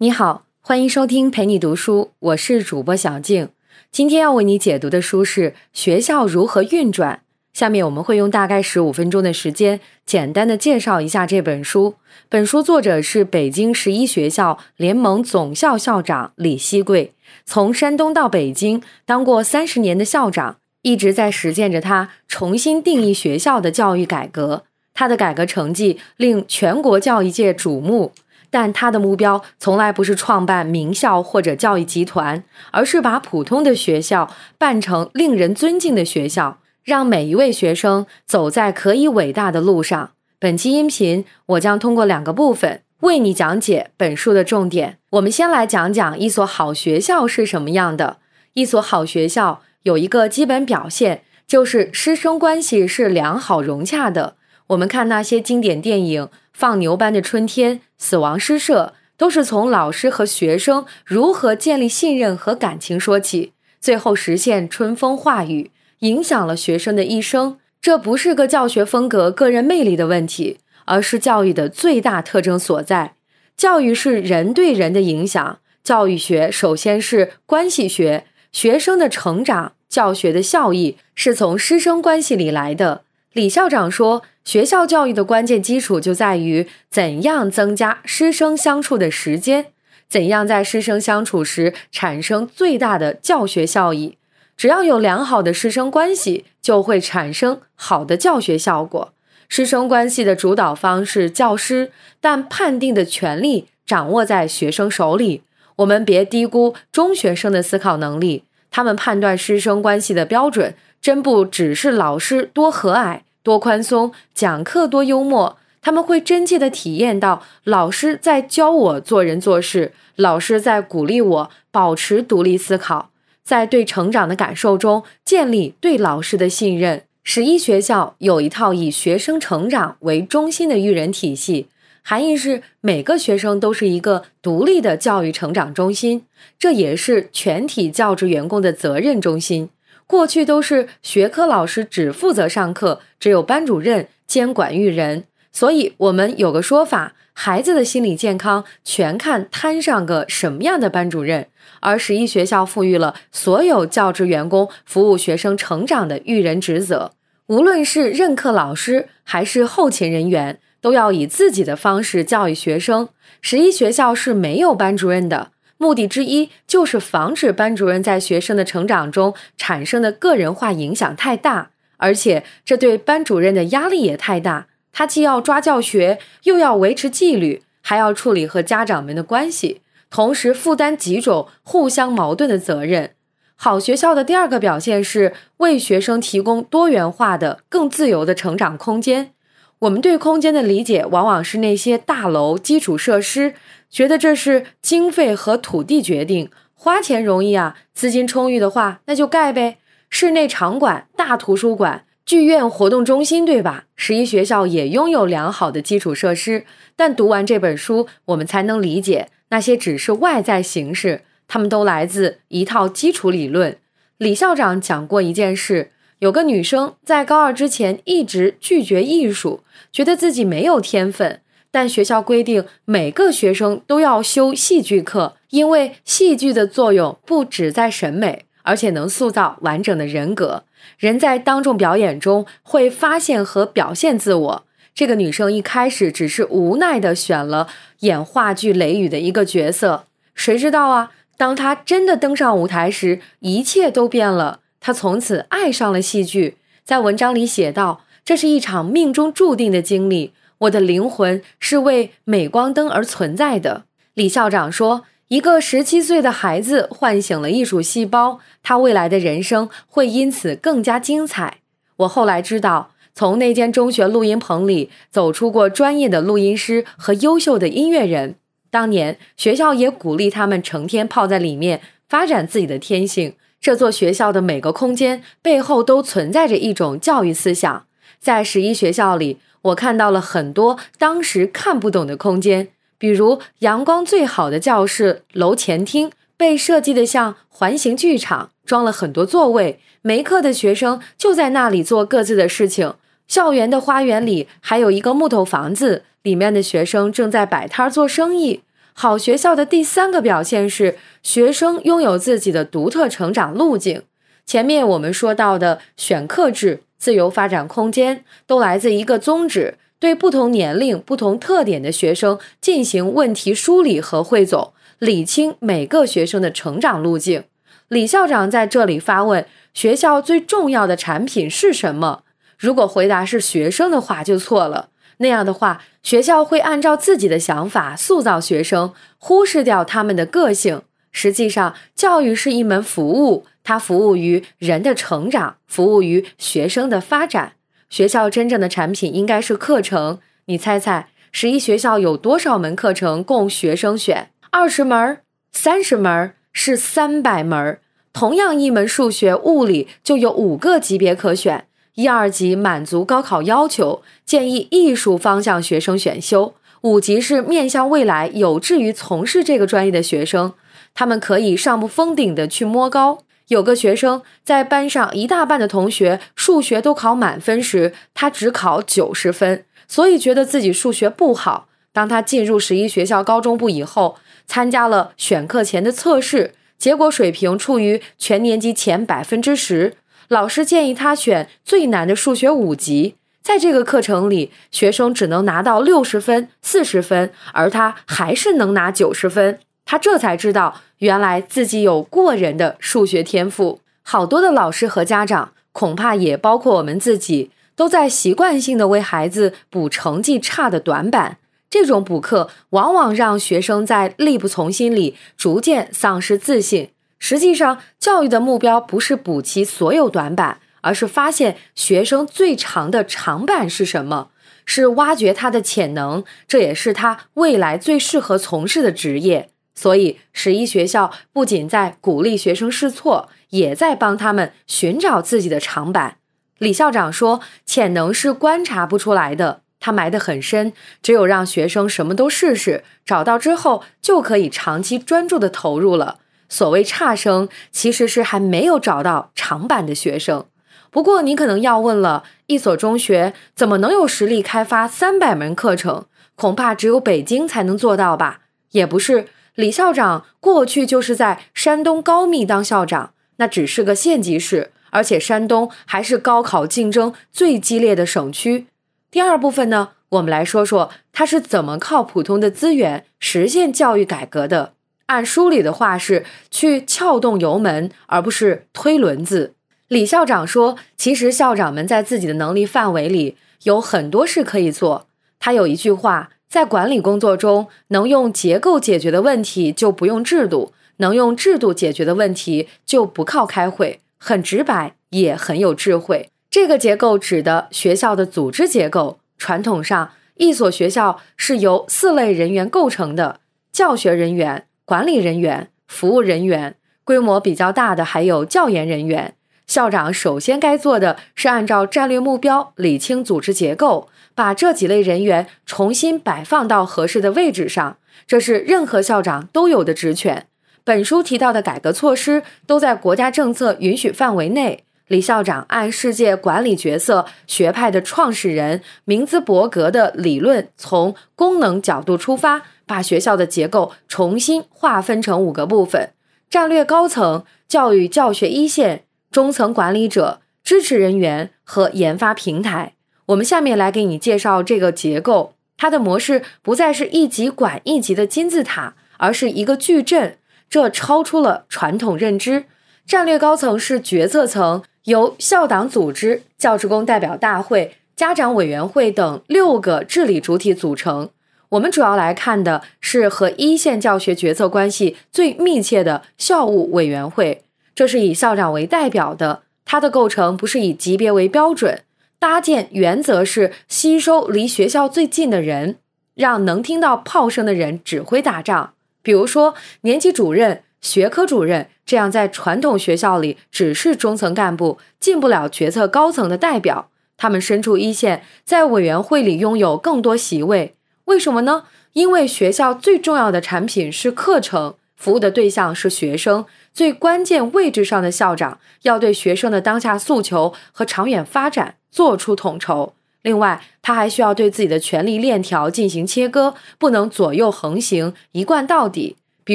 你好，欢迎收听陪你读书，我是主播小静。今天要为你解读的书是《学校如何运转》。下面我们会用大概十五分钟的时间，简单的介绍一下这本书。本书作者是北京十一学校联盟总校校长李希贵，从山东到北京当过三十年的校长，一直在实践着他重新定义学校的教育改革。他的改革成绩令全国教育界瞩目。但他的目标从来不是创办名校或者教育集团，而是把普通的学校办成令人尊敬的学校，让每一位学生走在可以伟大的路上。本期音频，我将通过两个部分为你讲解本书的重点。我们先来讲讲一所好学校是什么样的。一所好学校有一个基本表现，就是师生关系是良好融洽的。我们看那些经典电影。放牛班的春天、死亡诗社，都是从老师和学生如何建立信任和感情说起，最后实现春风化雨，影响了学生的一生。这不是个教学风格、个人魅力的问题，而是教育的最大特征所在。教育是人对人的影响，教育学首先是关系学，学生的成长、教学的效益是从师生关系里来的。李校长说。学校教育的关键基础就在于怎样增加师生相处的时间，怎样在师生相处时产生最大的教学效益。只要有良好的师生关系，就会产生好的教学效果。师生关系的主导方是教师，但判定的权利掌握在学生手里。我们别低估中学生的思考能力，他们判断师生关系的标准，真不只是老师多和蔼。多宽松，讲课多幽默，他们会真切地体验到老师在教我做人做事，老师在鼓励我保持独立思考，在对成长的感受中建立对老师的信任。十一学校有一套以学生成长为中心的育人体系，含义是每个学生都是一个独立的教育成长中心，这也是全体教职员工的责任中心。过去都是学科老师只负责上课，只有班主任监管育人。所以，我们有个说法：孩子的心理健康全看摊上个什么样的班主任。而十一学校赋予了所有教职员工服务学生成长的育人职责，无论是任课老师还是后勤人员，都要以自己的方式教育学生。十一学校是没有班主任的。目的之一就是防止班主任在学生的成长中产生的个人化影响太大，而且这对班主任的压力也太大。他既要抓教学，又要维持纪律，还要处理和家长们的关系，同时负担几种互相矛盾的责任。好学校的第二个表现是为学生提供多元化的、更自由的成长空间。我们对空间的理解往往是那些大楼、基础设施。觉得这是经费和土地决定，花钱容易啊，资金充裕的话那就盖呗。室内场馆、大图书馆、剧院、活动中心，对吧？十一学校也拥有良好的基础设施，但读完这本书，我们才能理解那些只是外在形式，他们都来自一套基础理论。李校长讲过一件事：有个女生在高二之前一直拒绝艺术，觉得自己没有天分。但学校规定每个学生都要修戏剧课，因为戏剧的作用不只在审美，而且能塑造完整的人格。人在当众表演中会发现和表现自我。这个女生一开始只是无奈的选了演话剧《雷雨》的一个角色，谁知道啊？当她真的登上舞台时，一切都变了。他从此爱上了戏剧。在文章里写道：“这是一场命中注定的经历。”我的灵魂是为镁光灯而存在的。李校长说：“一个十七岁的孩子唤醒了艺术细胞，他未来的人生会因此更加精彩。”我后来知道，从那间中学录音棚里走出过专业的录音师和优秀的音乐人。当年学校也鼓励他们成天泡在里面，发展自己的天性。这座学校的每个空间背后都存在着一种教育思想。在十一学校里。我看到了很多当时看不懂的空间，比如阳光最好的教室楼前厅被设计的像环形剧场，装了很多座位，没课的学生就在那里做各自的事情。校园的花园里还有一个木头房子，里面的学生正在摆摊做生意。好学校的第三个表现是学生拥有自己的独特成长路径。前面我们说到的选课制、自由发展空间，都来自一个宗旨：对不同年龄、不同特点的学生进行问题梳理和汇总，理清每个学生的成长路径。李校长在这里发问：学校最重要的产品是什么？如果回答是学生的话，就错了。那样的话，学校会按照自己的想法塑造学生，忽视掉他们的个性。实际上，教育是一门服务，它服务于人的成长，服务于学生的发展。学校真正的产品应该是课程。你猜猜，十一学校有多少门课程供学生选？二十门？三十门？是三百门？同样一门数学、物理就有五个级别可选。一二级满足高考要求，建议艺术方向学生选修；五级是面向未来有志于从事这个专业的学生，他们可以上不封顶的去摸高。有个学生在班上一大半的同学数学都考满分时，他只考九十分，所以觉得自己数学不好。当他进入十一学校高中部以后，参加了选课前的测试，结果水平处于全年级前百分之十。老师建议他选最难的数学五级，在这个课程里，学生只能拿到六十分、四十分，而他还是能拿九十分。他这才知道，原来自己有过人的数学天赋。好多的老师和家长，恐怕也包括我们自己，都在习惯性的为孩子补成绩差的短板。这种补课往往让学生在力不从心里逐渐丧失自信。实际上，教育的目标不是补齐所有短板，而是发现学生最长的长板是什么，是挖掘他的潜能，这也是他未来最适合从事的职业。所以，十一学校不仅在鼓励学生试错，也在帮他们寻找自己的长板。李校长说：“潜能是观察不出来的，他埋得很深，只有让学生什么都试试，找到之后，就可以长期专注的投入了。”所谓差生，其实是还没有找到长板的学生。不过，你可能要问了：一所中学怎么能有实力开发三百门课程？恐怕只有北京才能做到吧？也不是，李校长过去就是在山东高密当校长，那只是个县级市，而且山东还是高考竞争最激烈的省区。第二部分呢，我们来说说他是怎么靠普通的资源实现教育改革的。按书里的话是去撬动油门，而不是推轮子。李校长说：“其实校长们在自己的能力范围里有很多事可以做。他有一句话，在管理工作中，能用结构解决的问题就不用制度，能用制度解决的问题就不靠开会。很直白，也很有智慧。这个结构指的学校的组织结构。传统上，一所学校是由四类人员构成的：教学人员。”管理人员、服务人员，规模比较大的还有教研人员。校长首先该做的是按照战略目标理清组织结构，把这几类人员重新摆放到合适的位置上。这是任何校长都有的职权。本书提到的改革措施都在国家政策允许范围内。李校长按世界管理角色学派的创始人明兹伯格的理论，从功能角度出发。把学校的结构重新划分成五个部分：战略高层、教育教学一线、中层管理者、支持人员和研发平台。我们下面来给你介绍这个结构。它的模式不再是一级管一级的金字塔，而是一个矩阵，这超出了传统认知。战略高层是决策层，由校党组织、教职工代表大会、家长委员会等六个治理主体组成。我们主要来看的是和一线教学决策关系最密切的校务委员会，这是以校长为代表的。它的构成不是以级别为标准，搭建原则是吸收离学校最近的人，让能听到炮声的人指挥打仗。比如说，年级主任、学科主任，这样在传统学校里只是中层干部，进不了决策高层的代表。他们身处一线，在委员会里拥有更多席位。为什么呢？因为学校最重要的产品是课程，服务的对象是学生。最关键位置上的校长要对学生的当下诉求和长远发展做出统筹。另外，他还需要对自己的权力链条进行切割，不能左右横行，一贯到底。比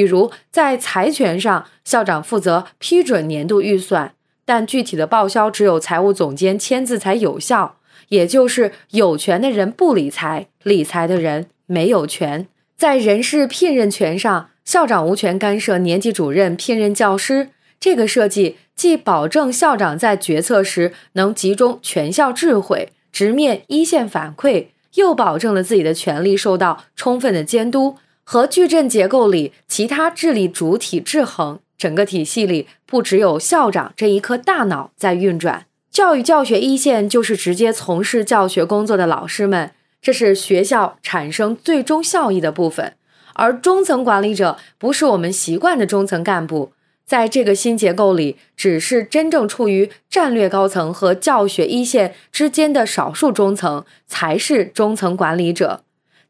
如，在财权上，校长负责批准年度预算，但具体的报销只有财务总监签字才有效。也就是有权的人不理财，理财的人没有权。在人事聘任权上，校长无权干涉年级主任聘任教师。这个设计既保证校长在决策时能集中全校智慧。直面一线反馈，又保证了自己的权利受到充分的监督，和矩阵结构里其他治理主体制衡。整个体系里不只有校长这一颗大脑在运转。教育教学一线就是直接从事教学工作的老师们，这是学校产生最终效益的部分。而中层管理者不是我们习惯的中层干部。在这个新结构里，只是真正处于战略高层和教学一线之间的少数中层才是中层管理者，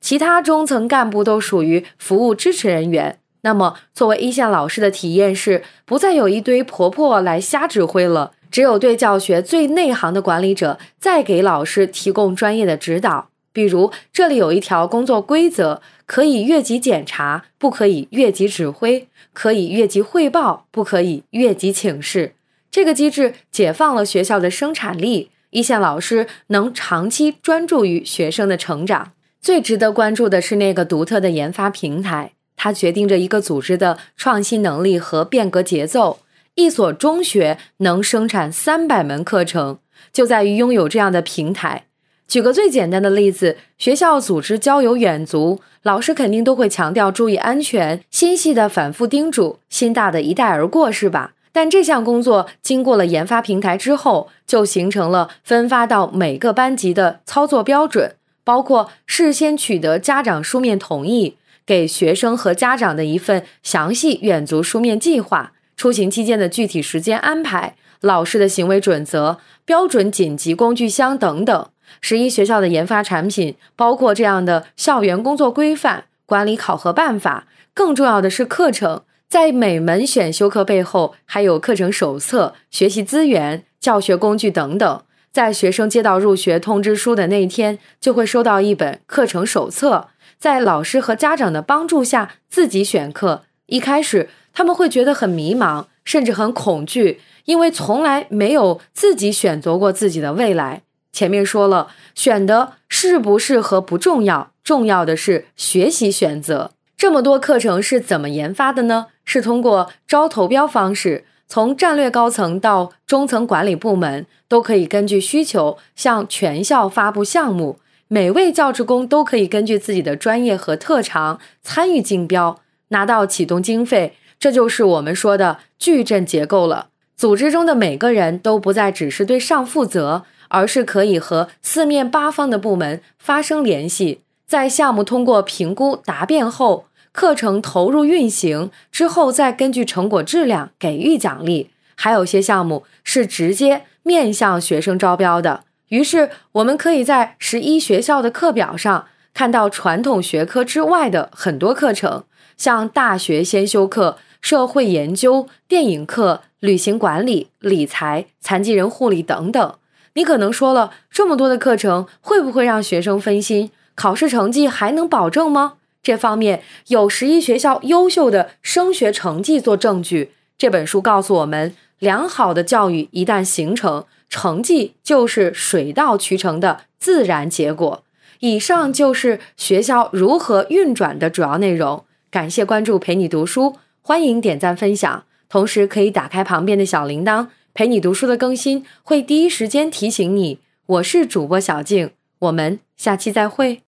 其他中层干部都属于服务支持人员。那么，作为一线老师的体验是，不再有一堆婆婆来瞎指挥了，只有对教学最内行的管理者在给老师提供专业的指导。比如，这里有一条工作规则。可以越级检查，不可以越级指挥；可以越级汇报，不可以越级请示。这个机制解放了学校的生产力，一线老师能长期专注于学生的成长。最值得关注的是那个独特的研发平台，它决定着一个组织的创新能力和变革节奏。一所中学能生产三百门课程，就在于拥有这样的平台。举个最简单的例子，学校组织郊游远足，老师肯定都会强调注意安全，心细的反复叮嘱，心大的一带而过，是吧？但这项工作经过了研发平台之后，就形成了分发到每个班级的操作标准，包括事先取得家长书面同意，给学生和家长的一份详细远足书面计划，出行期间的具体时间安排，老师的行为准则、标准紧急工具箱等等。十一学校的研发产品包括这样的校园工作规范、管理考核办法，更重要的是课程。在每门选修课背后，还有课程手册、学习资源、教学工具等等。在学生接到入学通知书的那一天，就会收到一本课程手册，在老师和家长的帮助下自己选课。一开始，他们会觉得很迷茫，甚至很恐惧，因为从来没有自己选择过自己的未来。前面说了，选的适不适合不重要，重要的是学习选择。这么多课程是怎么研发的呢？是通过招投标方式，从战略高层到中层管理部门，都可以根据需求向全校发布项目。每位教职工都可以根据自己的专业和特长参与竞标，拿到启动经费。这就是我们说的矩阵结构了。组织中的每个人都不再只是对上负责。而是可以和四面八方的部门发生联系，在项目通过评估答辩后，课程投入运行之后，再根据成果质量给予奖励。还有些项目是直接面向学生招标的，于是我们可以在十一学校的课表上看到传统学科之外的很多课程，像大学先修课、社会研究、电影课、旅行管理、理财、残疾人护理等等。你可能说了这么多的课程，会不会让学生分心？考试成绩还能保证吗？这方面有十一学校优秀的升学成绩做证据。这本书告诉我们，良好的教育一旦形成，成绩就是水到渠成的自然结果。以上就是学校如何运转的主要内容。感谢关注，陪你读书，欢迎点赞分享，同时可以打开旁边的小铃铛。陪你读书的更新会第一时间提醒你。我是主播小静，我们下期再会。